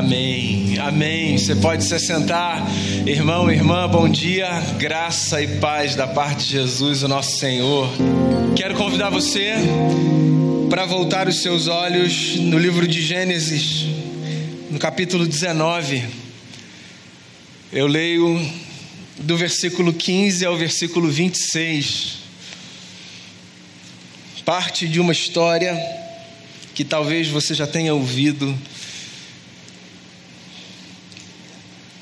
Amém, amém. Você pode se sentar, irmão, irmã, bom dia, graça e paz da parte de Jesus, o nosso Senhor. Quero convidar você para voltar os seus olhos no livro de Gênesis, no capítulo 19. Eu leio do versículo 15 ao versículo 26. Parte de uma história que talvez você já tenha ouvido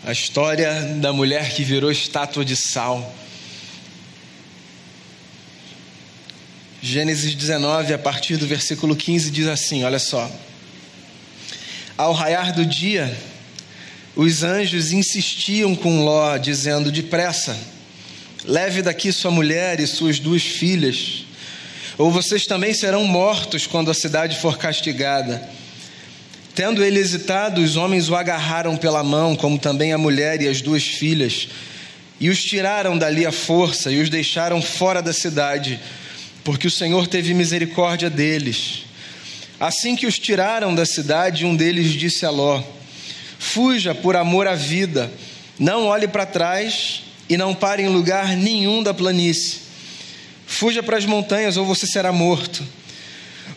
a história da mulher que virou estátua de sal. Gênesis 19, a partir do versículo 15, diz assim: Olha só. Ao raiar do dia, os anjos insistiam com Ló, dizendo: Depressa, leve daqui sua mulher e suas duas filhas, ou vocês também serão mortos quando a cidade for castigada. Tendo ele hesitado, os homens o agarraram pela mão, como também a mulher e as duas filhas, e os tiraram dali à força e os deixaram fora da cidade, porque o Senhor teve misericórdia deles. Assim que os tiraram da cidade, um deles disse a Ló: Fuja por amor à vida, não olhe para trás e não pare em lugar nenhum da planície. Fuja para as montanhas ou você será morto.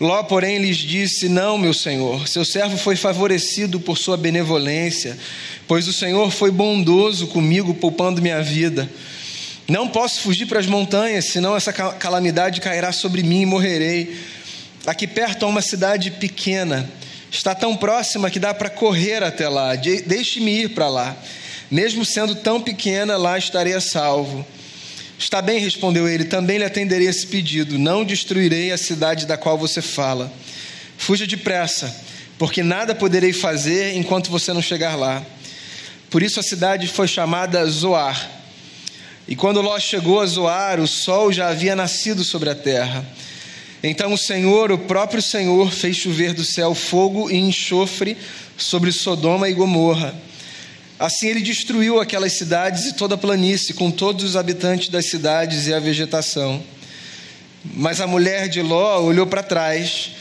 Ló, porém, lhes disse: Não, meu senhor, seu servo foi favorecido por sua benevolência, pois o Senhor foi bondoso comigo, poupando minha vida. Não posso fugir para as montanhas, senão essa calamidade cairá sobre mim e morrerei. Aqui perto há uma cidade pequena, está tão próxima que dá para correr até lá. Deixe-me ir para lá. Mesmo sendo tão pequena, lá estarei a salvo. Está bem, respondeu ele, também lhe atenderei esse pedido. Não destruirei a cidade da qual você fala. Fuja depressa, porque nada poderei fazer enquanto você não chegar lá. Por isso a cidade foi chamada Zoar. E quando Ló chegou a Zoar, o sol já havia nascido sobre a terra. Então o Senhor, o próprio Senhor, fez chover do céu fogo e enxofre sobre Sodoma e Gomorra Assim ele destruiu aquelas cidades e toda a planície, com todos os habitantes das cidades e a vegetação. Mas a mulher de Ló olhou para trás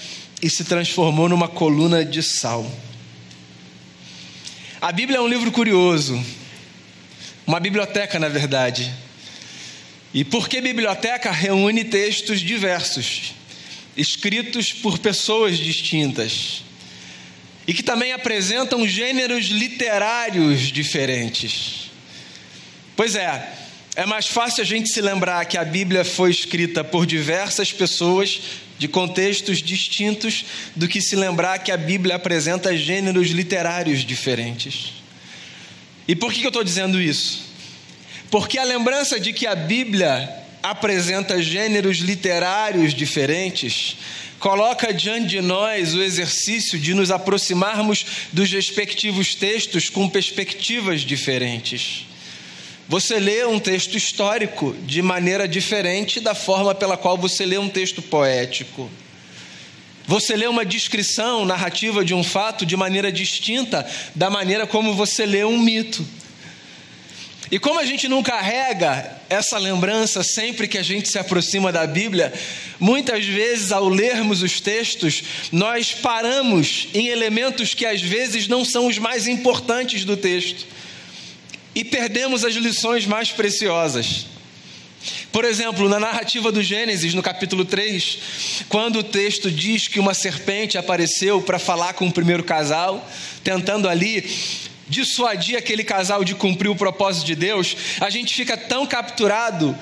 e se transformou numa coluna de sal. A Bíblia é um livro curioso, uma biblioteca, na verdade. E por que biblioteca? Reúne textos diversos, escritos por pessoas distintas e que também apresentam gêneros literários diferentes. Pois é, é mais fácil a gente se lembrar que a Bíblia foi escrita por diversas pessoas de contextos distintos do que se lembrar que a Bíblia apresenta gêneros literários diferentes. E por que eu estou dizendo isso? Porque a lembrança de que a Bíblia apresenta gêneros literários diferentes coloca diante de nós o exercício de nos aproximarmos dos respectivos textos com perspectivas diferentes. Você lê um texto histórico de maneira diferente da forma pela qual você lê um texto poético. Você lê uma descrição narrativa de um fato de maneira distinta da maneira como você lê um mito. E como a gente não carrega essa lembrança sempre que a gente se aproxima da Bíblia, muitas vezes ao lermos os textos, nós paramos em elementos que às vezes não são os mais importantes do texto e perdemos as lições mais preciosas. Por exemplo, na narrativa do Gênesis, no capítulo 3, quando o texto diz que uma serpente apareceu para falar com o primeiro casal, tentando ali dissuadir aquele casal de cumprir o propósito de Deus, a gente fica tão capturado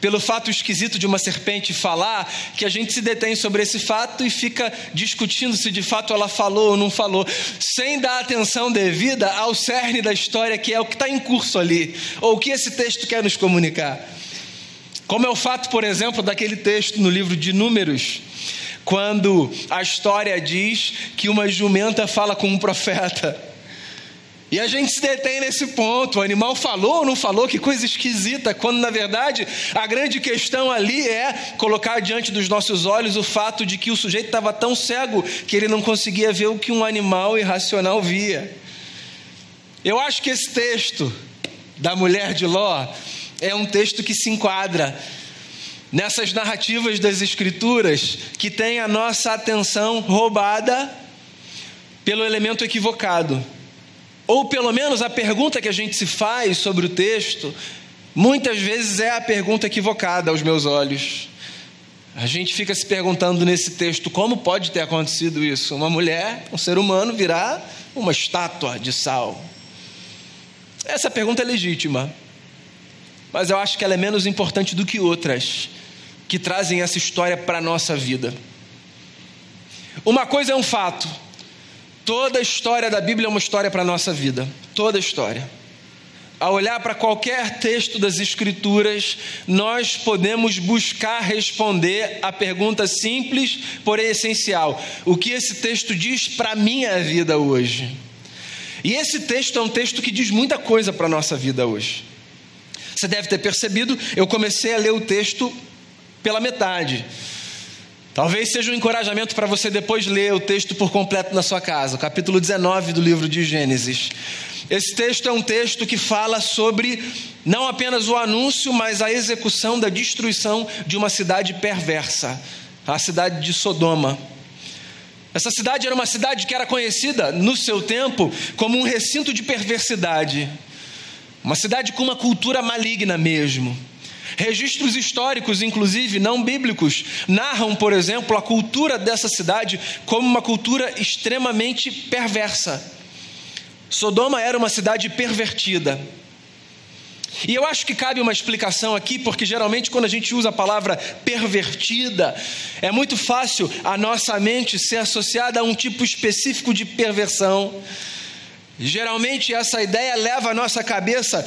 pelo fato esquisito de uma serpente falar, que a gente se detém sobre esse fato e fica discutindo se de fato ela falou ou não falou, sem dar atenção devida ao cerne da história, que é o que está em curso ali, ou o que esse texto quer nos comunicar. Como é o fato, por exemplo, daquele texto no livro de Números, quando a história diz que uma jumenta fala com um profeta. E a gente se detém nesse ponto: o animal falou ou não falou, que coisa esquisita, quando na verdade a grande questão ali é colocar diante dos nossos olhos o fato de que o sujeito estava tão cego que ele não conseguia ver o que um animal irracional via. Eu acho que esse texto da mulher de Ló é um texto que se enquadra nessas narrativas das Escrituras que tem a nossa atenção roubada pelo elemento equivocado Ou pelo menos a pergunta que a gente se faz sobre o texto, muitas vezes é a pergunta equivocada aos meus olhos. A gente fica se perguntando nesse texto como pode ter acontecido isso? Uma mulher, um ser humano, virar uma estátua de sal. Essa pergunta é legítima, mas eu acho que ela é menos importante do que outras que trazem essa história para a nossa vida. Uma coisa é um fato: toda a história da Bíblia é uma história para a nossa vida, toda a história ao olhar para qualquer texto das Escrituras, nós podemos buscar responder a pergunta simples, porém essencial: o que esse texto diz para a minha vida hoje? E esse texto é um texto que diz muita coisa para a nossa vida hoje. Você deve ter percebido, eu comecei a ler o texto pela metade. Talvez seja um encorajamento para você depois ler o texto por completo na sua casa, o capítulo 19 do livro de Gênesis. Esse texto é um texto que fala sobre não apenas o anúncio, mas a execução da destruição de uma cidade perversa, a cidade de Sodoma. Essa cidade era uma cidade que era conhecida no seu tempo como um recinto de perversidade, uma cidade com uma cultura maligna mesmo. Registros históricos, inclusive não bíblicos, narram, por exemplo, a cultura dessa cidade como uma cultura extremamente perversa. Sodoma era uma cidade pervertida. E eu acho que cabe uma explicação aqui, porque geralmente quando a gente usa a palavra pervertida, é muito fácil a nossa mente ser associada a um tipo específico de perversão. Geralmente essa ideia leva a nossa cabeça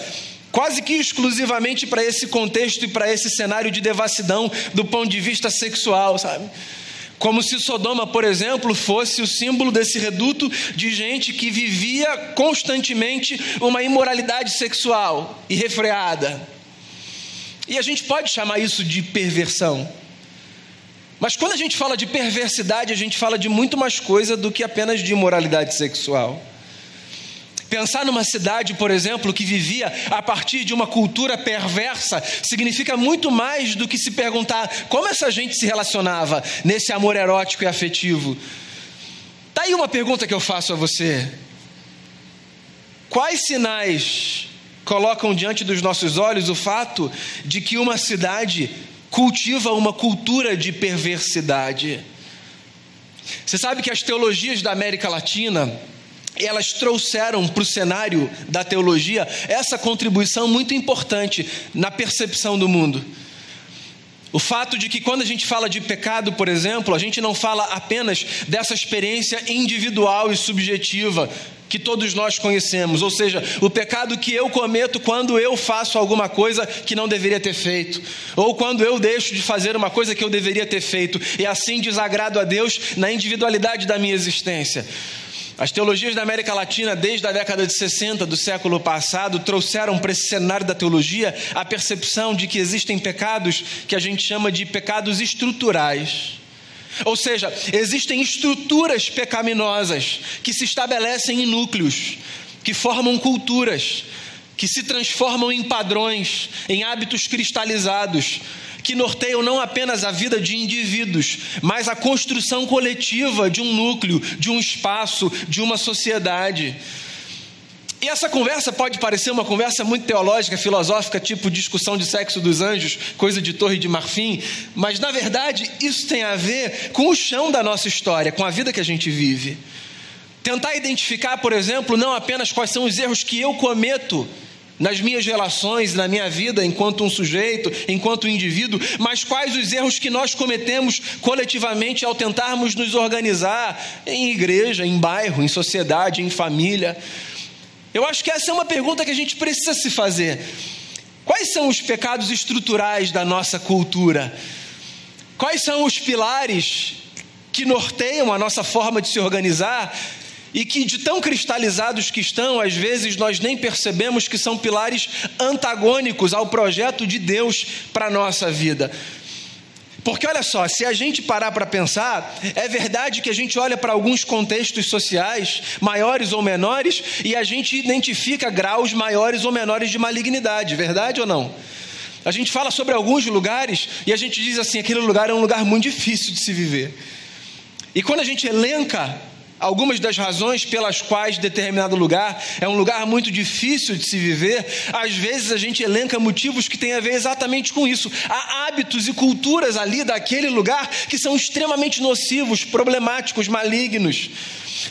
quase que exclusivamente para esse contexto e para esse cenário de devassidão do ponto de vista sexual, sabe? Como se Sodoma, por exemplo, fosse o símbolo desse reduto de gente que vivia constantemente uma imoralidade sexual irrefreada. E a gente pode chamar isso de perversão. Mas quando a gente fala de perversidade, a gente fala de muito mais coisa do que apenas de imoralidade sexual. Pensar numa cidade, por exemplo, que vivia a partir de uma cultura perversa, significa muito mais do que se perguntar como essa gente se relacionava nesse amor erótico e afetivo. Tá aí uma pergunta que eu faço a você. Quais sinais colocam diante dos nossos olhos o fato de que uma cidade cultiva uma cultura de perversidade? Você sabe que as teologias da América Latina, elas trouxeram para o cenário da teologia essa contribuição muito importante na percepção do mundo. O fato de que quando a gente fala de pecado, por exemplo, a gente não fala apenas dessa experiência individual e subjetiva que todos nós conhecemos, ou seja, o pecado que eu cometo quando eu faço alguma coisa que não deveria ter feito, ou quando eu deixo de fazer uma coisa que eu deveria ter feito, e assim desagrado a Deus na individualidade da minha existência. As teologias da América Latina, desde a década de 60 do século passado, trouxeram para esse cenário da teologia a percepção de que existem pecados que a gente chama de pecados estruturais. Ou seja, existem estruturas pecaminosas que se estabelecem em núcleos, que formam culturas, que se transformam em padrões, em hábitos cristalizados, que norteiam não apenas a vida de indivíduos, mas a construção coletiva de um núcleo, de um espaço, de uma sociedade. E essa conversa pode parecer uma conversa muito teológica, filosófica, tipo discussão de sexo dos anjos, coisa de torre de marfim, mas na verdade isso tem a ver com o chão da nossa história, com a vida que a gente vive. Tentar identificar, por exemplo, não apenas quais são os erros que eu cometo nas minhas relações, na minha vida enquanto um sujeito, enquanto um indivíduo, mas quais os erros que nós cometemos coletivamente ao tentarmos nos organizar em igreja, em bairro, em sociedade, em família. Eu acho que essa é uma pergunta que a gente precisa se fazer. Quais são os pecados estruturais da nossa cultura? Quais são os pilares que norteiam a nossa forma de se organizar e que, de tão cristalizados que estão, às vezes nós nem percebemos que são pilares antagônicos ao projeto de Deus para a nossa vida. Porque olha só, se a gente parar para pensar, é verdade que a gente olha para alguns contextos sociais, maiores ou menores, e a gente identifica graus maiores ou menores de malignidade, verdade ou não? A gente fala sobre alguns lugares e a gente diz assim: aquele lugar é um lugar muito difícil de se viver. E quando a gente elenca algumas das razões pelas quais determinado lugar é um lugar muito difícil de se viver, às vezes a gente elenca motivos que têm a ver exatamente com isso. Há hábitos e culturas ali daquele lugar que são extremamente nocivos, problemáticos, malignos.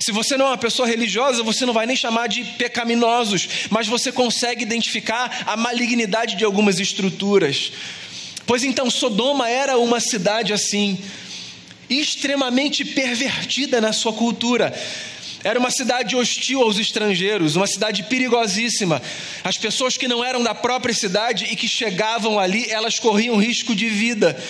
Se você não é uma pessoa religiosa, você não vai nem chamar de pecaminosos, mas você consegue identificar a malignidade de algumas estruturas. Pois então, Sodoma era uma cidade assim extremamente pervertida na sua cultura. Era uma cidade hostil aos estrangeiros, uma cidade perigosíssima. As pessoas que não eram da própria cidade e que chegavam ali, elas corriam risco de vida.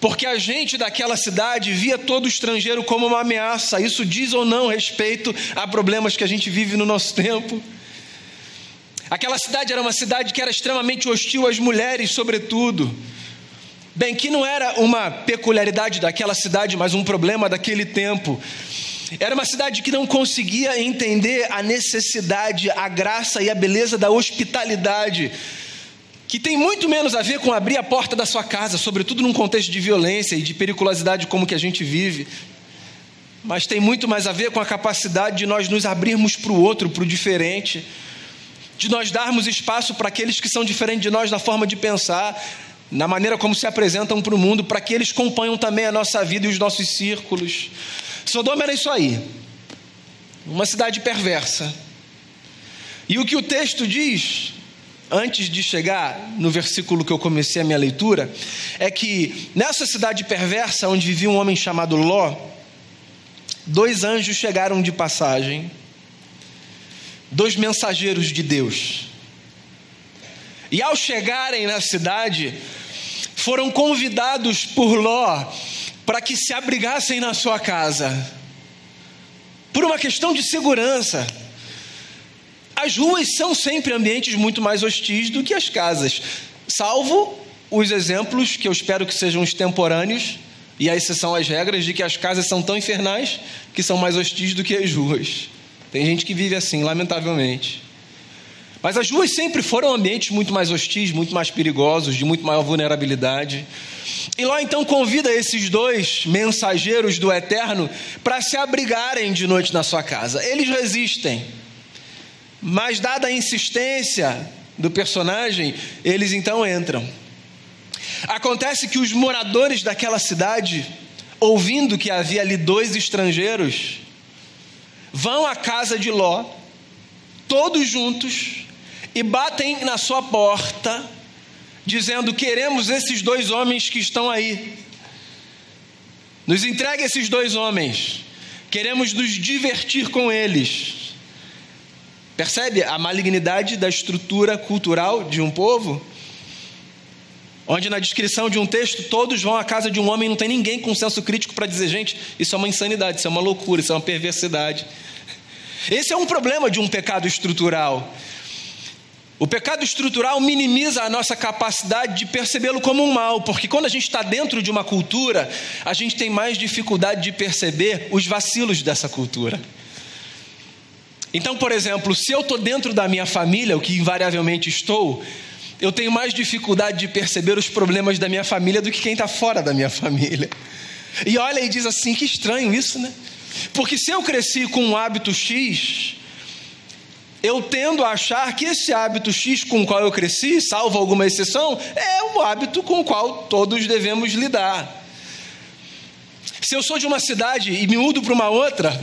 Porque a gente daquela cidade via todo estrangeiro como uma ameaça. Isso diz ou não respeito a problemas que a gente vive no nosso tempo. Aquela cidade era uma cidade que era extremamente hostil às mulheres, sobretudo. Bem, que não era uma peculiaridade daquela cidade, mas um problema daquele tempo. Era uma cidade que não conseguia entender a necessidade, a graça e a beleza da hospitalidade, que tem muito menos a ver com abrir a porta da sua casa, sobretudo num contexto de violência e de periculosidade como que a gente vive, mas tem muito mais a ver com a capacidade de nós nos abrirmos para o outro, para o diferente, de nós darmos espaço para aqueles que são diferentes de nós na forma de pensar, na maneira como se apresentam para o mundo, para que eles componham também a nossa vida e os nossos círculos. Sodoma era isso aí, uma cidade perversa. E o que o texto diz, antes de chegar no versículo que eu comecei a minha leitura, é que nessa cidade perversa, onde vivia um homem chamado Ló, dois anjos chegaram de passagem, dois mensageiros de Deus. E ao chegarem na cidade, foram convidados por Ló para que se abrigassem na sua casa, por uma questão de segurança. As ruas são sempre ambientes muito mais hostis do que as casas, salvo os exemplos que eu espero que sejam extemporâneos, e aí são as regras de que as casas são tão infernais que são mais hostis do que as ruas. Tem gente que vive assim, lamentavelmente. Mas as ruas sempre foram ambientes muito mais hostis, muito mais perigosos, de muito maior vulnerabilidade. E lá então convida esses dois mensageiros do Eterno para se abrigarem de noite na sua casa. Eles resistem, mas, dada a insistência do personagem, eles então entram. Acontece que os moradores daquela cidade, ouvindo que havia ali dois estrangeiros, vão à casa de Ló, todos juntos, e batem na sua porta, dizendo: Queremos esses dois homens que estão aí. Nos entregue esses dois homens. Queremos nos divertir com eles. Percebe a malignidade da estrutura cultural de um povo? Onde na descrição de um texto todos vão à casa de um homem não tem ninguém com senso crítico para dizer, gente, isso é uma insanidade, isso é uma loucura, isso é uma perversidade. Esse é um problema de um pecado estrutural. O pecado estrutural minimiza a nossa capacidade de percebê-lo como um mal, porque quando a gente está dentro de uma cultura, a gente tem mais dificuldade de perceber os vacilos dessa cultura. Então, por exemplo, se eu estou dentro da minha família, o que invariavelmente estou, eu tenho mais dificuldade de perceber os problemas da minha família do que quem está fora da minha família. E olha e diz assim: que estranho isso, né? Porque se eu cresci com um hábito X, eu tendo a achar que esse hábito X com o qual eu cresci, salvo alguma exceção, é o hábito com o qual todos devemos lidar. Se eu sou de uma cidade e me mudo para uma outra,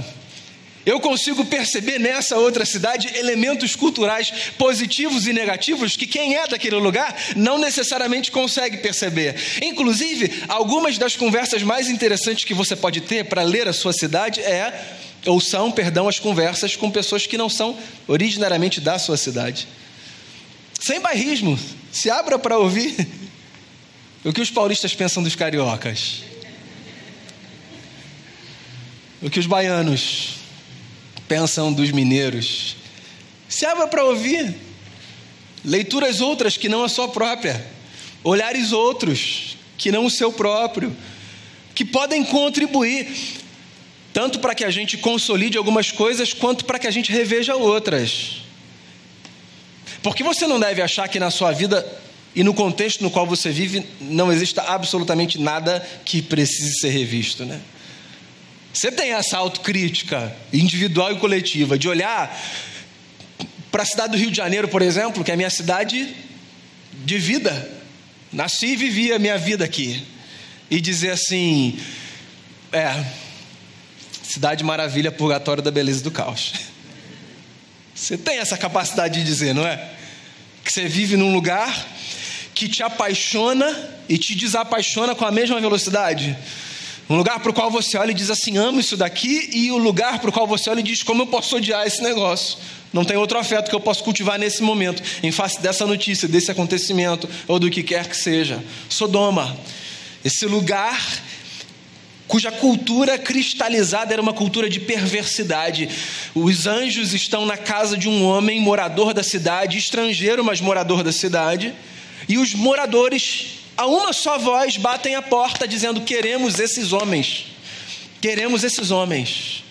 eu consigo perceber nessa outra cidade elementos culturais positivos e negativos que quem é daquele lugar não necessariamente consegue perceber. Inclusive, algumas das conversas mais interessantes que você pode ter para ler a sua cidade é ou são, perdão, as conversas com pessoas que não são originariamente da sua cidade. Sem bairrismo, se abra para ouvir o que os paulistas pensam dos cariocas. O que os baianos pensam dos mineiros. Se abra para ouvir leituras outras que não a sua própria, olhares outros que não o seu próprio, que podem contribuir tanto para que a gente consolide algumas coisas, quanto para que a gente reveja outras. Porque você não deve achar que na sua vida e no contexto no qual você vive não exista absolutamente nada que precise ser revisto, né? Você tem essa autocrítica individual e coletiva de olhar para a cidade do Rio de Janeiro, por exemplo, que é a minha cidade de vida. Nasci e vivi a minha vida aqui. E dizer assim: é, cidade maravilha, purgatório da beleza do caos. Você tem essa capacidade de dizer, não é? Que você vive num lugar que te apaixona e te desapaixona com a mesma velocidade. Um lugar para o qual você olha e diz assim: amo isso daqui, e o lugar para o qual você olha e diz: como eu posso odiar esse negócio? Não tem outro afeto que eu possa cultivar nesse momento, em face dessa notícia, desse acontecimento, ou do que quer que seja. Sodoma, esse lugar cuja cultura cristalizada era uma cultura de perversidade. Os anjos estão na casa de um homem morador da cidade, estrangeiro, mas morador da cidade, e os moradores, a uma só voz, batem a porta dizendo: Queremos esses homens, queremos esses homens.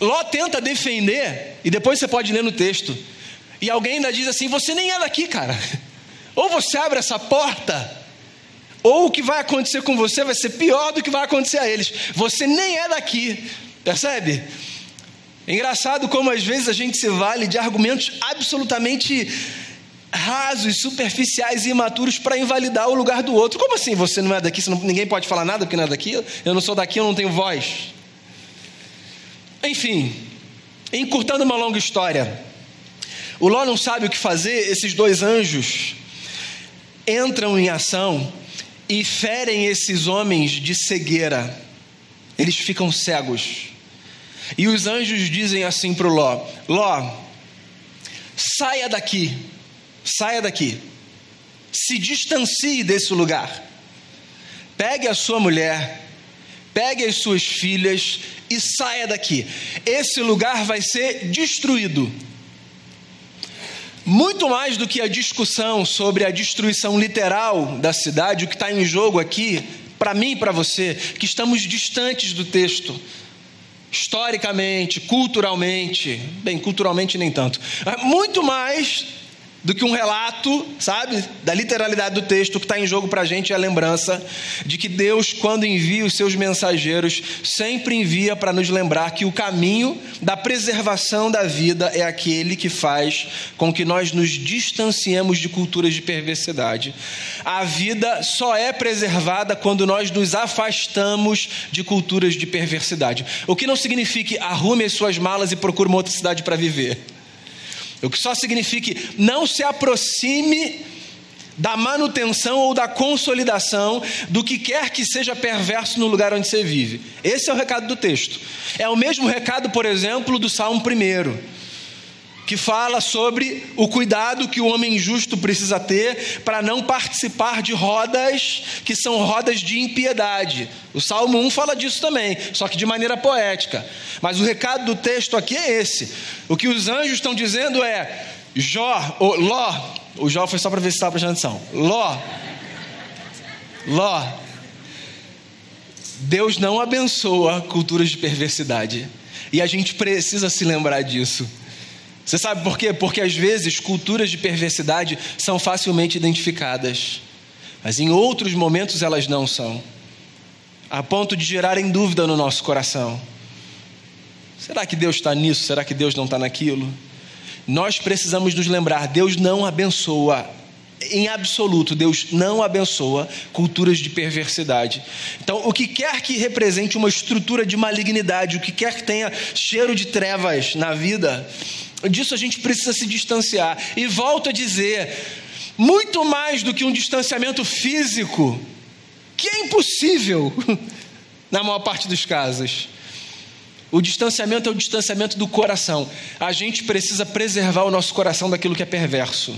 Ló tenta defender, e depois você pode ler no texto, e alguém ainda diz assim: Você nem é daqui, cara. Ou você abre essa porta, ou o que vai acontecer com você vai ser pior do que vai acontecer a eles. Você nem é daqui, percebe? É engraçado como às vezes a gente se vale de argumentos absolutamente rasos, superficiais e imaturos para invalidar o lugar do outro. Como assim você não é daqui? Não, ninguém pode falar nada porque não é daqui? Eu não sou daqui, eu não tenho voz. Enfim, encurtando uma longa história, o Ló não sabe o que fazer, esses dois anjos entram em ação e ferem esses homens de cegueira, eles ficam cegos. E os anjos dizem assim para Ló: Ló, saia daqui, saia daqui, se distancie desse lugar, pegue a sua mulher pegue as suas filhas e saia daqui. Esse lugar vai ser destruído. Muito mais do que a discussão sobre a destruição literal da cidade, o que está em jogo aqui, para mim e para você, que estamos distantes do texto, historicamente, culturalmente, bem, culturalmente nem tanto, muito mais do que um relato, sabe, da literalidade do texto. Que está em jogo para a gente é a lembrança de que Deus, quando envia os seus mensageiros, sempre envia para nos lembrar que o caminho da preservação da vida é aquele que faz com que nós nos distanciemos de culturas de perversidade. A vida só é preservada quando nós nos afastamos de culturas de perversidade. O que não significa arrume as suas malas e procure uma outra cidade para viver. O que só significa não se aproxime da manutenção ou da consolidação do que quer que seja perverso no lugar onde você vive. Esse é o recado do texto. É o mesmo recado, por exemplo, do Salmo 1 que fala sobre o cuidado que o homem justo precisa ter para não participar de rodas que são rodas de impiedade. O Salmo 1 fala disso também, só que de maneira poética. Mas o recado do texto aqui é esse. O que os anjos estão dizendo é: Jó, ou Ló, o Jó foi só para ver se estava prestando atenção. Ló, Ló, Deus não abençoa culturas de perversidade. E a gente precisa se lembrar disso. Você sabe por quê? Porque às vezes culturas de perversidade são facilmente identificadas, mas em outros momentos elas não são, a ponto de gerarem dúvida no nosso coração. Será que Deus está nisso? Será que Deus não está naquilo? Nós precisamos nos lembrar: Deus não abençoa em absoluto, Deus não abençoa culturas de perversidade. Então, o que quer que represente uma estrutura de malignidade, o que quer que tenha cheiro de trevas na vida, disso a gente precisa se distanciar. E volto a dizer, muito mais do que um distanciamento físico, que é impossível na maior parte dos casos. O distanciamento é o distanciamento do coração. A gente precisa preservar o nosso coração daquilo que é perverso.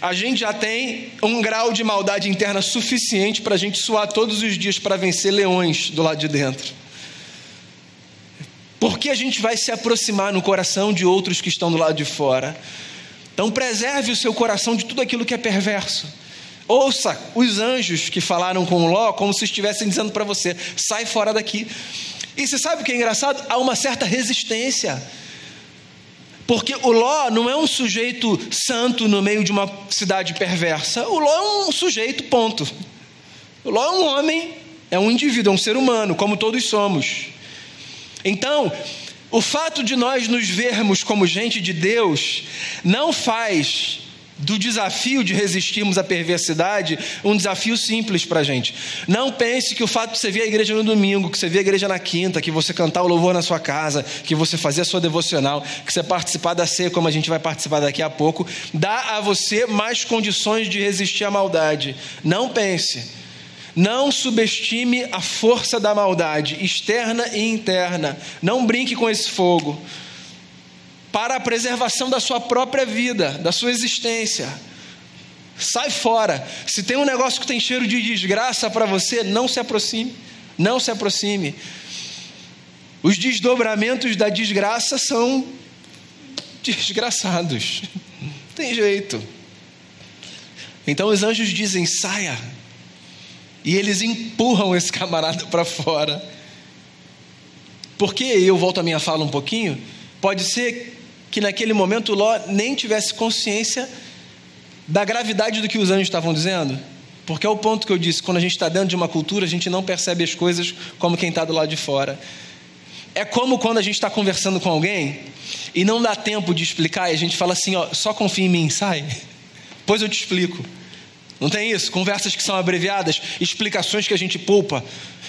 A gente já tem um grau de maldade interna suficiente para a gente suar todos os dias para vencer leões do lado de dentro. Porque a gente vai se aproximar no coração de outros que estão do lado de fora. Então, preserve o seu coração de tudo aquilo que é perverso. Ouça os anjos que falaram com Ló como se estivessem dizendo para você: sai fora daqui. E você sabe o que é engraçado? Há uma certa resistência. Porque o Ló não é um sujeito santo no meio de uma cidade perversa. O Ló é um sujeito, ponto. O Ló é um homem, é um indivíduo, é um ser humano, como todos somos. Então, o fato de nós nos vermos como gente de Deus não faz do desafio de resistirmos à perversidade um desafio simples para a gente. Não pense que o fato de você vir à igreja no domingo, que você vir à igreja na quinta, que você cantar o louvor na sua casa, que você fazer a sua devocional, que você participar da ceia, como a gente vai participar daqui a pouco, dá a você mais condições de resistir à maldade. Não pense. Não subestime a força da maldade, externa e interna. Não brinque com esse fogo. Para a preservação da sua própria vida, da sua existência. Sai fora. Se tem um negócio que tem cheiro de desgraça para você, não se aproxime. Não se aproxime. Os desdobramentos da desgraça são desgraçados. Não tem jeito. Então os anjos dizem: saia, e eles empurram esse camarada para fora. Porque eu volto a minha fala um pouquinho, pode ser que naquele momento Ló nem tivesse consciência da gravidade do que os anjos estavam dizendo. Porque é o ponto que eu disse: quando a gente está dentro de uma cultura, a gente não percebe as coisas como quem está do lado de fora. É como quando a gente está conversando com alguém e não dá tempo de explicar, e a gente fala assim: ó, só confia em mim, sai, pois eu te explico. Não tem isso? Conversas que são abreviadas, explicações que a gente poupa.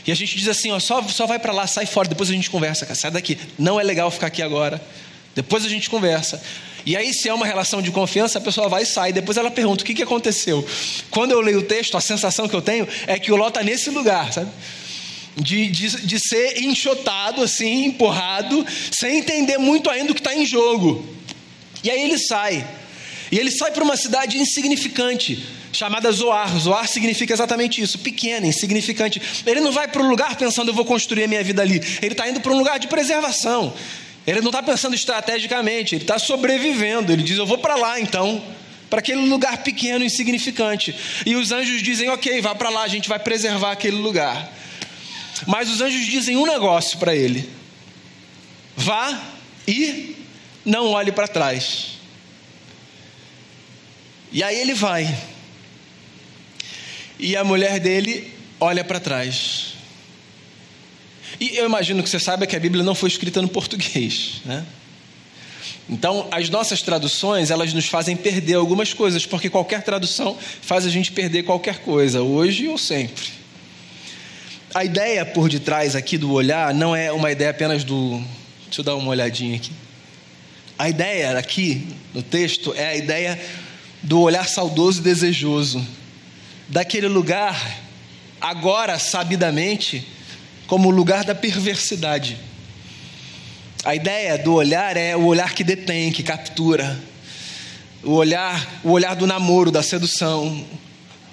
E a gente diz assim: ó, só, só vai para lá, sai fora, depois a gente conversa, cara, sai daqui. Não é legal ficar aqui agora. Depois a gente conversa. E aí, se é uma relação de confiança, a pessoa vai e sai. Depois ela pergunta: o que, que aconteceu? Quando eu leio o texto, a sensação que eu tenho é que o Ló está nesse lugar, sabe? De, de, de ser enxotado, assim, empurrado, sem entender muito ainda o que está em jogo. E aí ele sai. E ele sai para uma cidade insignificante chamada Zoar. Zoar significa exatamente isso, pequena, insignificante. Ele não vai para um lugar pensando eu vou construir a minha vida ali. Ele está indo para um lugar de preservação. Ele não está pensando estrategicamente, ele está sobrevivendo. Ele diz: Eu vou para lá então, para aquele lugar pequeno, insignificante. E os anjos dizem: Ok, vá para lá, a gente vai preservar aquele lugar. Mas os anjos dizem um negócio para ele: Vá e não olhe para trás. E aí ele vai. E a mulher dele olha para trás. E eu imagino que você saiba que a Bíblia não foi escrita no português, né? Então, as nossas traduções, elas nos fazem perder algumas coisas, porque qualquer tradução faz a gente perder qualquer coisa, hoje ou sempre. A ideia por detrás aqui do olhar não é uma ideia apenas do. Deixa eu dar uma olhadinha aqui. A ideia aqui no texto é a ideia do olhar saudoso e desejoso daquele lugar, agora sabidamente, como o lugar da perversidade. A ideia do olhar é o olhar que detém, que captura. O olhar, o olhar do namoro, da sedução.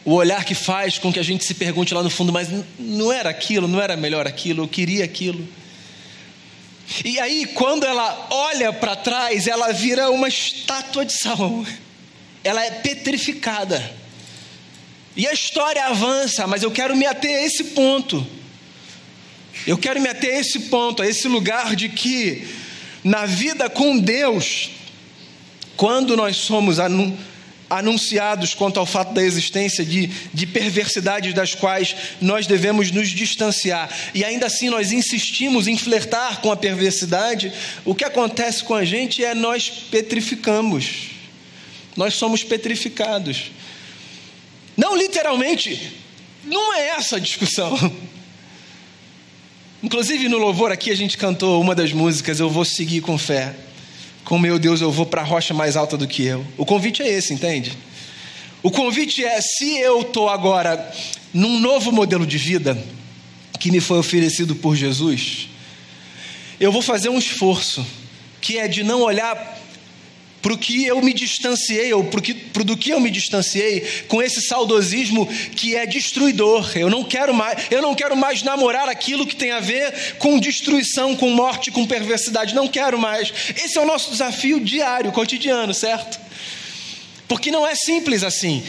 O olhar que faz com que a gente se pergunte lá no fundo, mas não era aquilo, não era melhor aquilo, eu queria aquilo. E aí, quando ela olha para trás, ela vira uma estátua de sal. Ela é petrificada. E a história avança, mas eu quero me ater a esse ponto. Eu quero me ater a esse ponto, a esse lugar de que, na vida com Deus, quando nós somos anunciados quanto ao fato da existência de, de perversidades das quais nós devemos nos distanciar, e ainda assim nós insistimos em flertar com a perversidade, o que acontece com a gente é nós petrificamos, nós somos petrificados. Não literalmente, não é essa a discussão. Inclusive no louvor aqui a gente cantou uma das músicas, Eu Vou Seguir com Fé. Com meu Deus eu vou para a rocha mais alta do que eu. O convite é esse, entende? O convite é: se eu estou agora num novo modelo de vida que me foi oferecido por Jesus, eu vou fazer um esforço, que é de não olhar para o que eu me distanciei, ou para do que eu me distanciei, com esse saudosismo que é destruidor. Eu não quero mais, eu não quero mais namorar aquilo que tem a ver com destruição, com morte, com perversidade. Não quero mais. Esse é o nosso desafio diário, cotidiano, certo? Porque não é simples assim.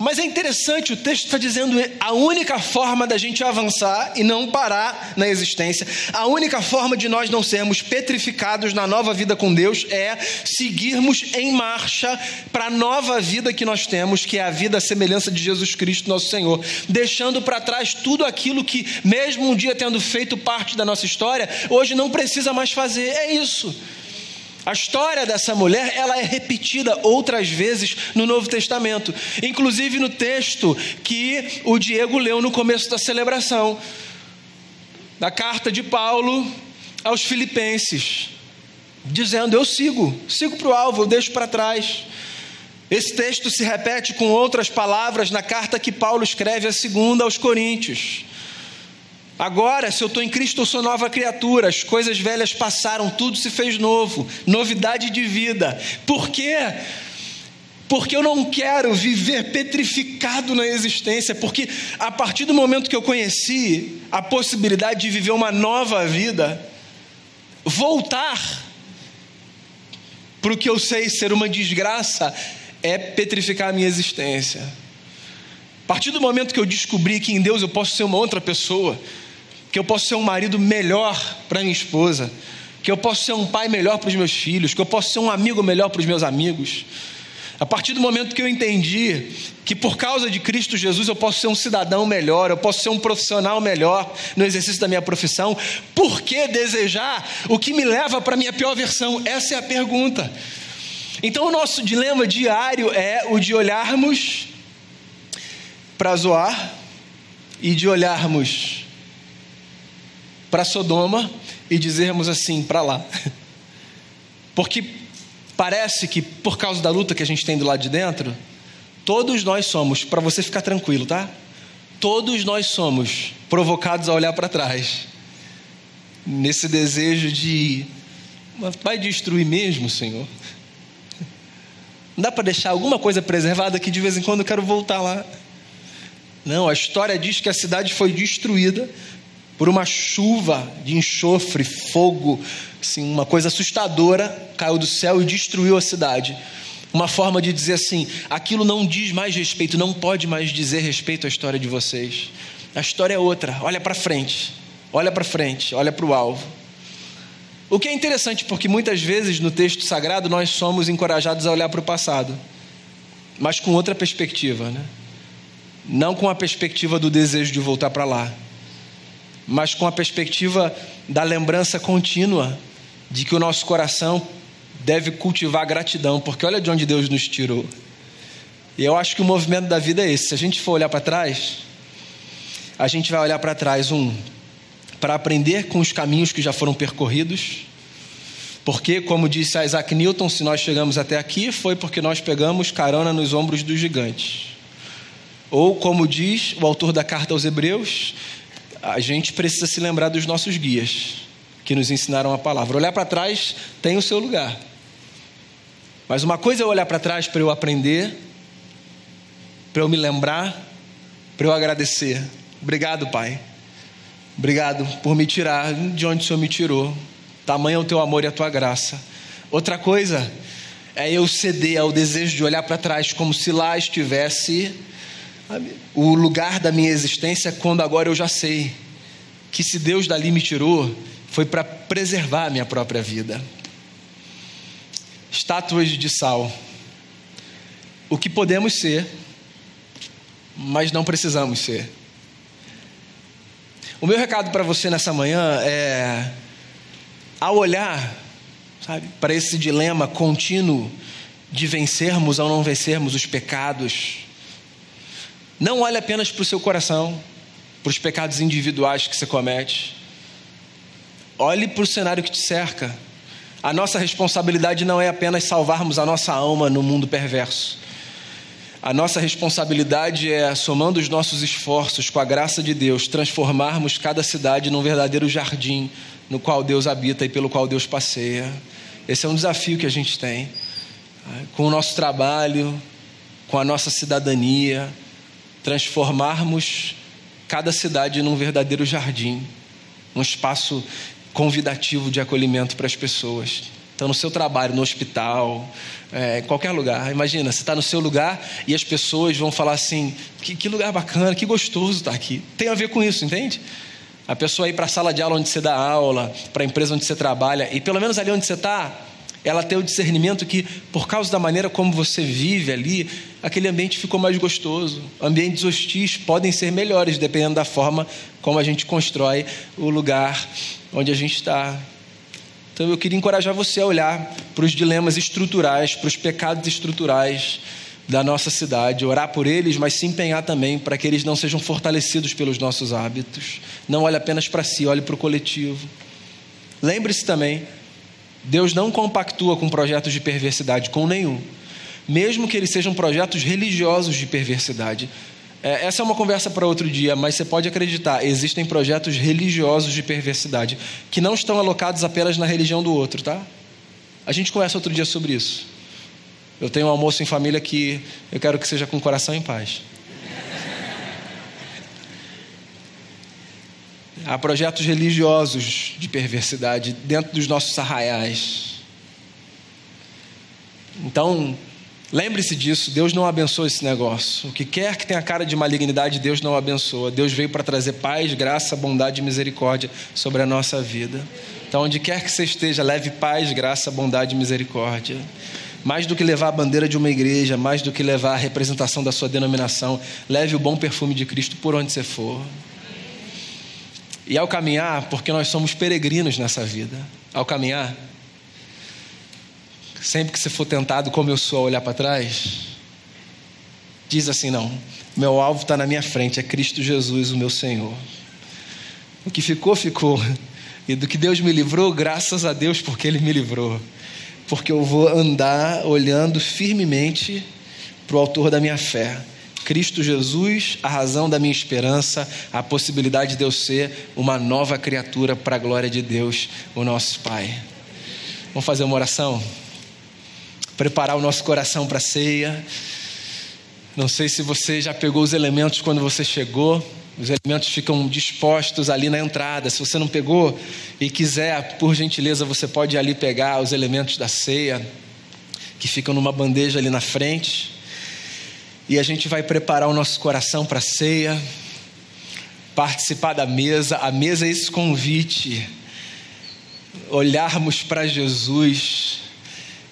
Mas é interessante, o texto está dizendo a única forma da gente avançar e não parar na existência, a única forma de nós não sermos petrificados na nova vida com Deus é seguirmos em marcha para a nova vida que nós temos, que é a vida à semelhança de Jesus Cristo, nosso Senhor, deixando para trás tudo aquilo que, mesmo um dia tendo feito parte da nossa história, hoje não precisa mais fazer. É isso. A história dessa mulher, ela é repetida outras vezes no Novo Testamento, inclusive no texto que o Diego leu no começo da celebração, da carta de Paulo aos Filipenses, dizendo: Eu sigo, sigo para o alvo, eu deixo para trás. Esse texto se repete com outras palavras na carta que Paulo escreve a segunda aos Coríntios. Agora, se eu estou em Cristo, eu sou nova criatura, as coisas velhas passaram, tudo se fez novo, novidade de vida. Por quê? Porque eu não quero viver petrificado na existência, porque a partir do momento que eu conheci a possibilidade de viver uma nova vida, voltar para o que eu sei ser uma desgraça é petrificar a minha existência. A partir do momento que eu descobri que em Deus eu posso ser uma outra pessoa, que eu posso ser um marido melhor para minha esposa, que eu posso ser um pai melhor para os meus filhos, que eu posso ser um amigo melhor para os meus amigos. A partir do momento que eu entendi que por causa de Cristo Jesus eu posso ser um cidadão melhor, eu posso ser um profissional melhor no exercício da minha profissão, por que desejar o que me leva para a minha pior versão? Essa é a pergunta. Então o nosso dilema diário é o de olharmos para Zoar e de olharmos para Sodoma e dizermos assim, para lá. Porque parece que por causa da luta que a gente tem do lado de dentro, todos nós somos, para você ficar tranquilo, tá? Todos nós somos provocados a olhar para trás. Nesse desejo de vai destruir mesmo, Senhor? Não dá para deixar alguma coisa preservada que de vez em quando eu quero voltar lá. Não, a história diz que a cidade foi destruída por uma chuva de enxofre, fogo, assim, uma coisa assustadora caiu do céu e destruiu a cidade. Uma forma de dizer assim: aquilo não diz mais respeito, não pode mais dizer respeito à história de vocês. A história é outra. Olha para frente, olha para frente, olha para o alvo. O que é interessante, porque muitas vezes no texto sagrado nós somos encorajados a olhar para o passado, mas com outra perspectiva, né? não com a perspectiva do desejo de voltar para lá mas com a perspectiva da lembrança contínua de que o nosso coração deve cultivar gratidão, porque olha de onde Deus nos tirou. E eu acho que o movimento da vida é esse. Se a gente for olhar para trás, a gente vai olhar para trás, um, para aprender com os caminhos que já foram percorridos, porque, como disse Isaac Newton, se nós chegamos até aqui, foi porque nós pegamos carona nos ombros dos gigantes. Ou, como diz o autor da carta aos Hebreus, a gente precisa se lembrar dos nossos guias, que nos ensinaram a palavra. Olhar para trás tem o seu lugar. Mas uma coisa é olhar para trás para eu aprender, para eu me lembrar, para eu agradecer. Obrigado, Pai. Obrigado por me tirar de onde o Senhor me tirou. Tamanho é o teu amor e a tua graça. Outra coisa é eu ceder ao desejo de olhar para trás como se lá estivesse o lugar da minha existência quando agora eu já sei que se Deus dali me tirou, foi para preservar a minha própria vida. Estátuas de sal. O que podemos ser, mas não precisamos ser. O meu recado para você nessa manhã é: ao olhar, sabe, para esse dilema contínuo de vencermos ou não vencermos os pecados, não olhe apenas para o seu coração, para os pecados individuais que você comete. Olhe para o cenário que te cerca. A nossa responsabilidade não é apenas salvarmos a nossa alma no mundo perverso. A nossa responsabilidade é, somando os nossos esforços com a graça de Deus, transformarmos cada cidade num verdadeiro jardim no qual Deus habita e pelo qual Deus passeia. Esse é um desafio que a gente tem. Com o nosso trabalho, com a nossa cidadania, transformarmos cada cidade num verdadeiro jardim, um espaço convidativo de acolhimento para as pessoas. Então, no seu trabalho, no hospital, é, em qualquer lugar. Imagina, você está no seu lugar e as pessoas vão falar assim: que, que lugar bacana, que gostoso estar tá aqui. Tem a ver com isso, entende? A pessoa ir para a sala de aula onde você dá aula, para a empresa onde você trabalha, e pelo menos ali onde você está, ela tem o discernimento que, por causa da maneira como você vive ali, aquele ambiente ficou mais gostoso. Ambientes hostis podem ser melhores, dependendo da forma como a gente constrói o lugar onde a gente está. Então eu queria encorajar você a olhar para os dilemas estruturais, para os pecados estruturais da nossa cidade, orar por eles, mas se empenhar também para que eles não sejam fortalecidos pelos nossos hábitos. Não olhe apenas para si, olhe para o coletivo. Lembre-se também, Deus não compactua com projetos de perversidade com nenhum, mesmo que eles sejam projetos religiosos de perversidade. É, essa é uma conversa para outro dia, mas você pode acreditar, existem projetos religiosos de perversidade que não estão alocados apenas na religião do outro, tá? A gente conversa outro dia sobre isso. Eu tenho um almoço em família que eu quero que seja com o coração em paz. Há projetos religiosos de perversidade dentro dos nossos arraiais. Então, lembre-se disso, Deus não abençoa esse negócio. O que quer que tenha cara de malignidade, Deus não abençoa. Deus veio para trazer paz, graça, bondade e misericórdia sobre a nossa vida. Então, onde quer que você esteja, leve paz, graça, bondade e misericórdia mais do que levar a bandeira de uma igreja, mais do que levar a representação da sua denominação, leve o bom perfume de Cristo por onde você for. E ao caminhar, porque nós somos peregrinos nessa vida, ao caminhar, sempre que você for tentado, como eu sou, a olhar para trás, diz assim: não, meu alvo está na minha frente, é Cristo Jesus, o meu Senhor. O que ficou, ficou. E do que Deus me livrou, graças a Deus, porque Ele me livrou porque eu vou andar olhando firmemente para o autor da minha fé. Cristo Jesus, a razão da minha esperança, a possibilidade de eu ser uma nova criatura para a glória de Deus, o nosso Pai. Vamos fazer uma oração? Preparar o nosso coração para a ceia. Não sei se você já pegou os elementos quando você chegou. Os elementos ficam dispostos ali na entrada. Se você não pegou e quiser, por gentileza, você pode ali pegar os elementos da ceia, que ficam numa bandeja ali na frente. E a gente vai preparar o nosso coração para a ceia, participar da mesa. A mesa é esse convite, olharmos para Jesus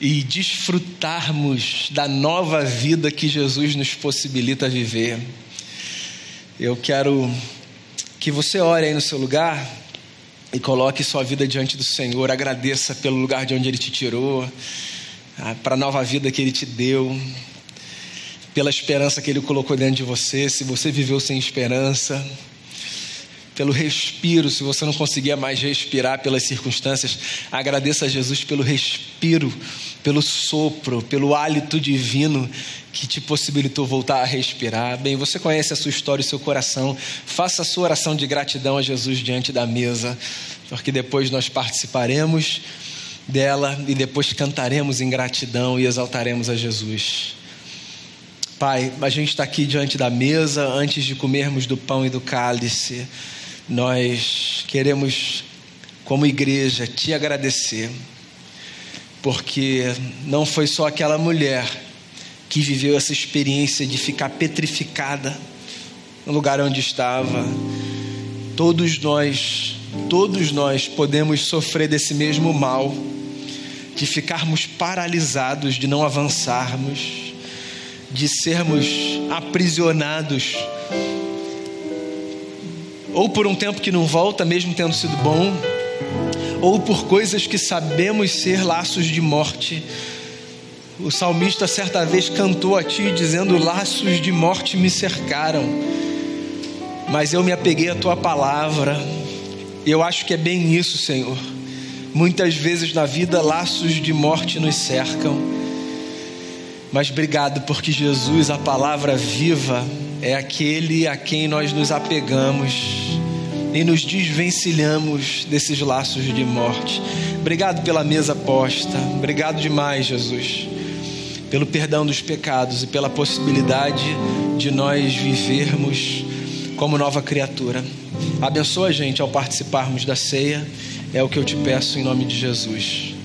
e desfrutarmos da nova vida que Jesus nos possibilita viver. Eu quero que você ore aí no seu lugar e coloque sua vida diante do Senhor, agradeça pelo lugar de onde Ele te tirou, ah, para a nova vida que Ele te deu, pela esperança que Ele colocou dentro de você, se você viveu sem esperança, pelo respiro, se você não conseguia mais respirar pelas circunstâncias, agradeça a Jesus pelo respiro, pelo sopro, pelo hálito divino que te possibilitou voltar a respirar. Bem, você conhece a sua história e seu coração. Faça a sua oração de gratidão a Jesus diante da mesa, porque depois nós participaremos dela e depois cantaremos em gratidão e exaltaremos a Jesus. Pai, a gente está aqui diante da mesa antes de comermos do pão e do cálice. Nós queremos, como igreja, te agradecer, porque não foi só aquela mulher que viveu essa experiência de ficar petrificada no lugar onde estava. Todos nós, todos nós podemos sofrer desse mesmo mal, de ficarmos paralisados, de não avançarmos, de sermos aprisionados ou por um tempo que não volta, mesmo tendo sido bom, ou por coisas que sabemos ser laços de morte. O salmista certa vez cantou a ti, dizendo: Laços de morte me cercaram, mas eu me apeguei à tua palavra. Eu acho que é bem isso, Senhor. Muitas vezes na vida, laços de morte nos cercam, mas obrigado porque Jesus, a palavra viva, é aquele a quem nós nos apegamos e nos desvencilhamos desses laços de morte. Obrigado pela mesa posta, obrigado demais, Jesus, pelo perdão dos pecados e pela possibilidade de nós vivermos como nova criatura. Abençoa a gente ao participarmos da ceia, é o que eu te peço em nome de Jesus.